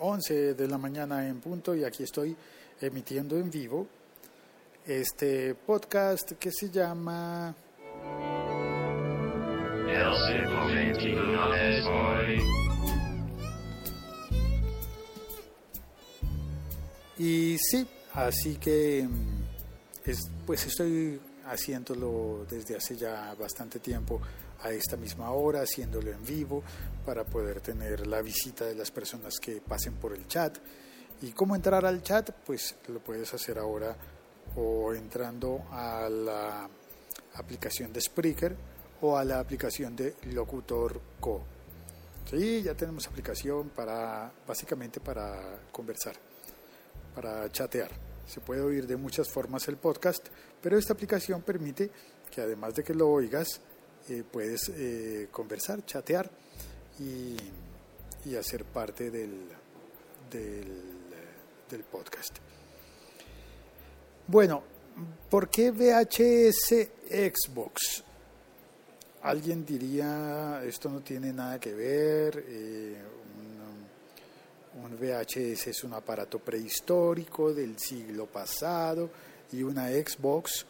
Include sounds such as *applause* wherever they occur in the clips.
11 de la mañana en punto y aquí estoy emitiendo en vivo este podcast que se llama Y sí, así que mm, es, pues estoy haciéndolo desde hace ya bastante tiempo a esta misma hora, haciéndolo en vivo para poder tener la visita de las personas que pasen por el chat. ¿Y cómo entrar al chat? Pues lo puedes hacer ahora o entrando a la aplicación de Spreaker o a la aplicación de Locutor Co. Sí, ya tenemos aplicación para básicamente para conversar, para chatear. Se puede oír de muchas formas el podcast, pero esta aplicación permite que además de que lo oigas, eh, puedes eh, conversar, chatear y, y hacer parte del, del, podcast. Bueno, ¿por qué VHS Xbox? Alguien diría, esto no tiene nada que ver, eh, un, VHS es un aparato prehistórico del siglo pasado y una Xbox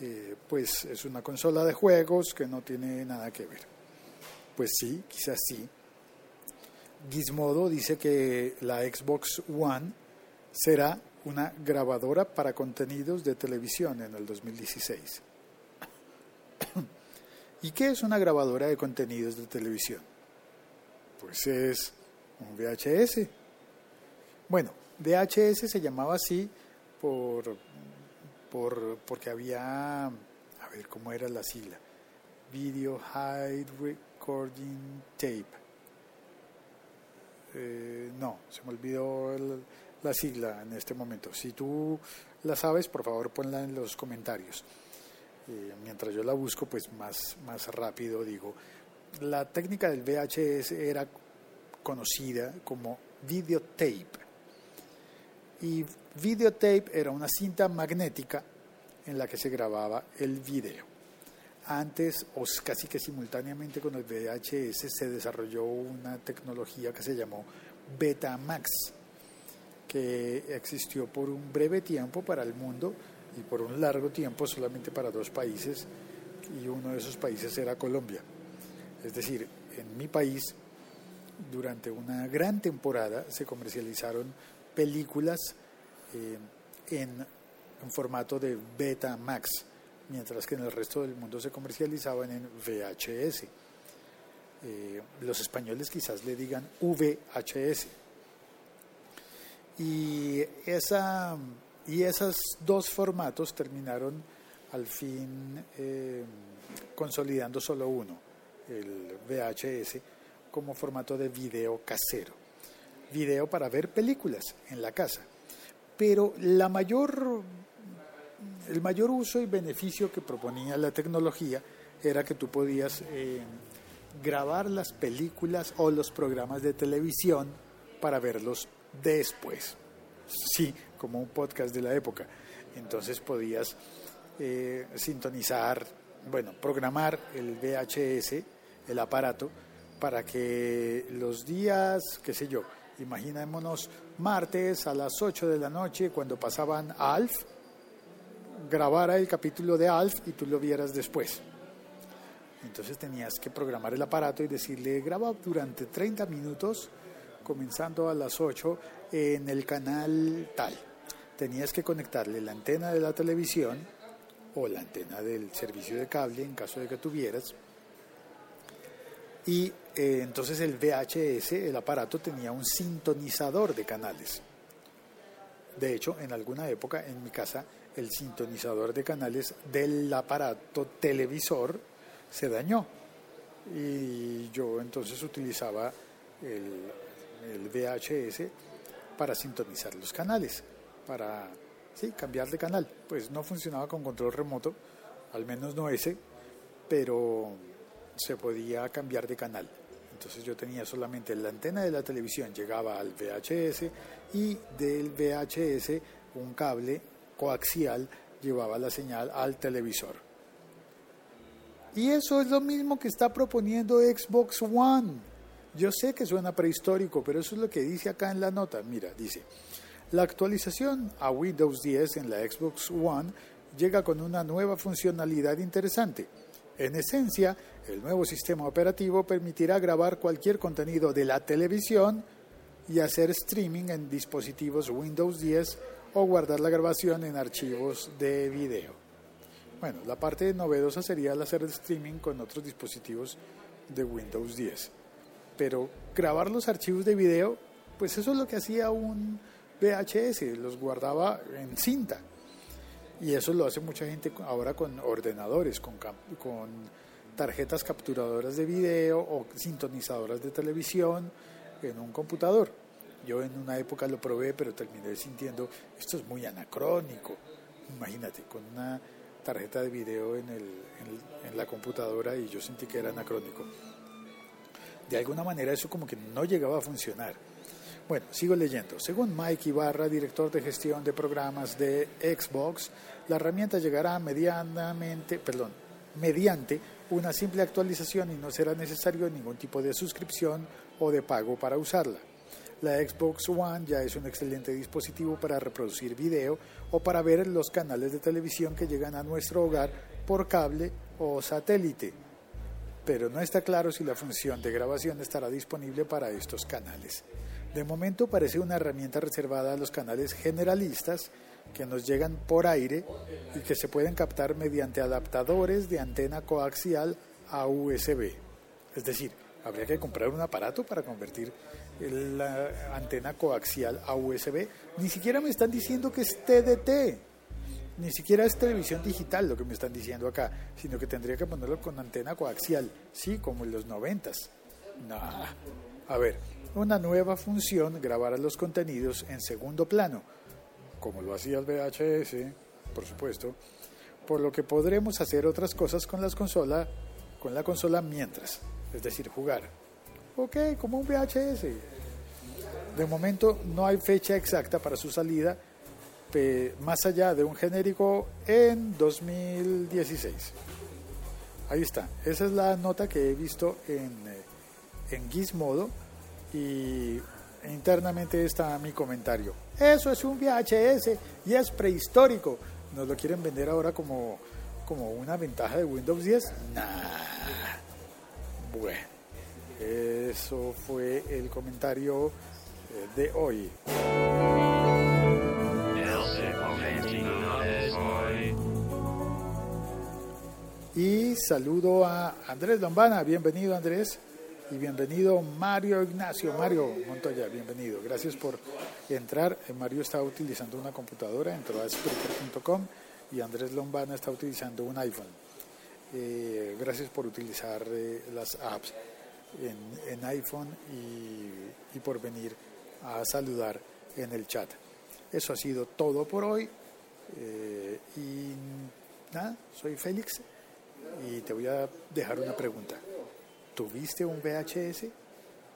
eh, pues es una consola de juegos que no tiene nada que ver. Pues sí, quizás sí. Gizmodo dice que la Xbox One será una grabadora para contenidos de televisión en el 2016. *coughs* ¿Y qué es una grabadora de contenidos de televisión? Pues es un VHS. Bueno, VHS se llamaba así por, por, porque había, a ver cómo era la sigla, Video High Recording Tape. Eh, no, se me olvidó el, la sigla en este momento. Si tú la sabes, por favor ponla en los comentarios. Eh, mientras yo la busco, pues más, más rápido digo. La técnica del VHS era conocida como videotape. Y videotape era una cinta magnética en la que se grababa el video. Antes, o casi que simultáneamente con el VHS, se desarrolló una tecnología que se llamó Betamax, que existió por un breve tiempo para el mundo y por un largo tiempo solamente para dos países y uno de esos países era Colombia. Es decir, en mi país durante una gran temporada se comercializaron películas eh, en, formato de Betamax, mientras que en el resto del mundo se comercializaban en VHS. Eh, los españoles quizás le digan VHS. Y esa y esos dos formatos terminaron al fin eh, consolidando solo uno, el VHS, como formato de video casero. Video para ver películas en la casa. Pero la mayor, el mayor uso y beneficio que proponía la tecnología era que tú podías eh, grabar las películas o los programas de televisión para verlos después. Sí, como un podcast de la época. Entonces podías eh, sintonizar, bueno, programar el VHS, el aparato, para que los días, qué sé yo, imaginémonos martes a las 8 de la noche cuando pasaban Alf, grabara el capítulo de Alf y tú lo vieras después. Entonces tenías que programar el aparato y decirle, graba durante 30 minutos, comenzando a las 8 en el canal tal tenías que conectarle la antena de la televisión o la antena del servicio de cable en caso de que tuvieras. Y eh, entonces el VHS, el aparato, tenía un sintonizador de canales. De hecho, en alguna época en mi casa el sintonizador de canales del aparato televisor se dañó. Y yo entonces utilizaba el, el VHS para sintonizar los canales para sí, cambiar de canal. Pues no funcionaba con control remoto, al menos no ese, pero se podía cambiar de canal. Entonces yo tenía solamente la antena de la televisión, llegaba al VHS y del VHS un cable coaxial llevaba la señal al televisor. Y eso es lo mismo que está proponiendo Xbox One. Yo sé que suena prehistórico, pero eso es lo que dice acá en la nota. Mira, dice, la actualización a Windows 10 en la Xbox One llega con una nueva funcionalidad interesante. En esencia, el nuevo sistema operativo permitirá grabar cualquier contenido de la televisión y hacer streaming en dispositivos Windows 10 o guardar la grabación en archivos de video. Bueno, la parte novedosa sería el hacer streaming con otros dispositivos de Windows 10. Pero grabar los archivos de video, pues eso es lo que hacía un VHS, los guardaba en cinta. Y eso lo hace mucha gente ahora con ordenadores, con, con tarjetas capturadoras de video o sintonizadoras de televisión en un computador. Yo en una época lo probé, pero terminé sintiendo, esto es muy anacrónico. Imagínate, con una tarjeta de video en, la computadora y yo sentí que era anacrónico. De alguna manera eso como que no llegaba a funcionar. Bueno, sigo leyendo. Según Mike Ibarra, director de gestión de programas de Xbox, la herramienta llegará medianamente, perdón, mediante una simple actualización y no será necesario ningún tipo de suscripción o de pago para usarla. La Xbox One ya es un excelente dispositivo para reproducir video o para ver los canales de televisión que llegan a nuestro hogar por cable o satélite, pero no está claro si la función de grabación estará disponible para estos canales. De momento parece una herramienta reservada a los canales generalistas que nos llegan por aire y que se pueden captar mediante adaptadores de antena coaxial a USB. Es decir, habría que comprar un aparato para convertir la antena coaxial a USB. Ni siquiera me están diciendo que es TDT. Ni siquiera es televisión digital lo que me están diciendo acá, sino que tendría que ponerlo con antena coaxial, sí, como en los noventas. No. A ver, una nueva función, grabar los contenidos en segundo plano como lo hacía el VHS, por supuesto, por lo que podremos hacer otras cosas con, las consola, con la consola mientras, es decir, jugar. Ok, como un VHS. De momento no hay fecha exacta para su salida, más allá de un genérico en 2016. Ahí está, esa es la nota que he visto en, eh, en Gizmodo y internamente está mi comentario. Eso es un VHS y es prehistórico. ¿Nos lo quieren vender ahora como, como una ventaja de Windows 10? Nah. Bueno, eso fue el comentario eh, de hoy. Y saludo a Andrés Lombana. Bienvenido Andrés y bienvenido Mario Ignacio. Mario Montoya, bienvenido. Gracias por entrar. Eh, Mario está utilizando una computadora, entró a Spreaker.com y Andrés Lombana está utilizando un iPhone. Eh, gracias por utilizar eh, las apps en, iPhone y, y, por venir a saludar en el chat. Eso ha sido todo por hoy. y nada, soy Félix y te voy a dejar una pregunta. ¿Tuviste un VHS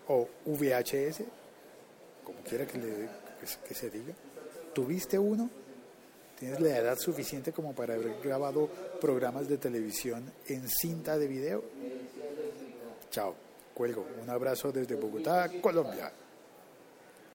o VHS? Como quiera que, le, se diga. ¿Tuviste uno? ¿Tienes la edad suficiente como para haber grabado programas de televisión en cinta de video? Chao, cuelgo. Un abrazo desde Bogotá, Colombia.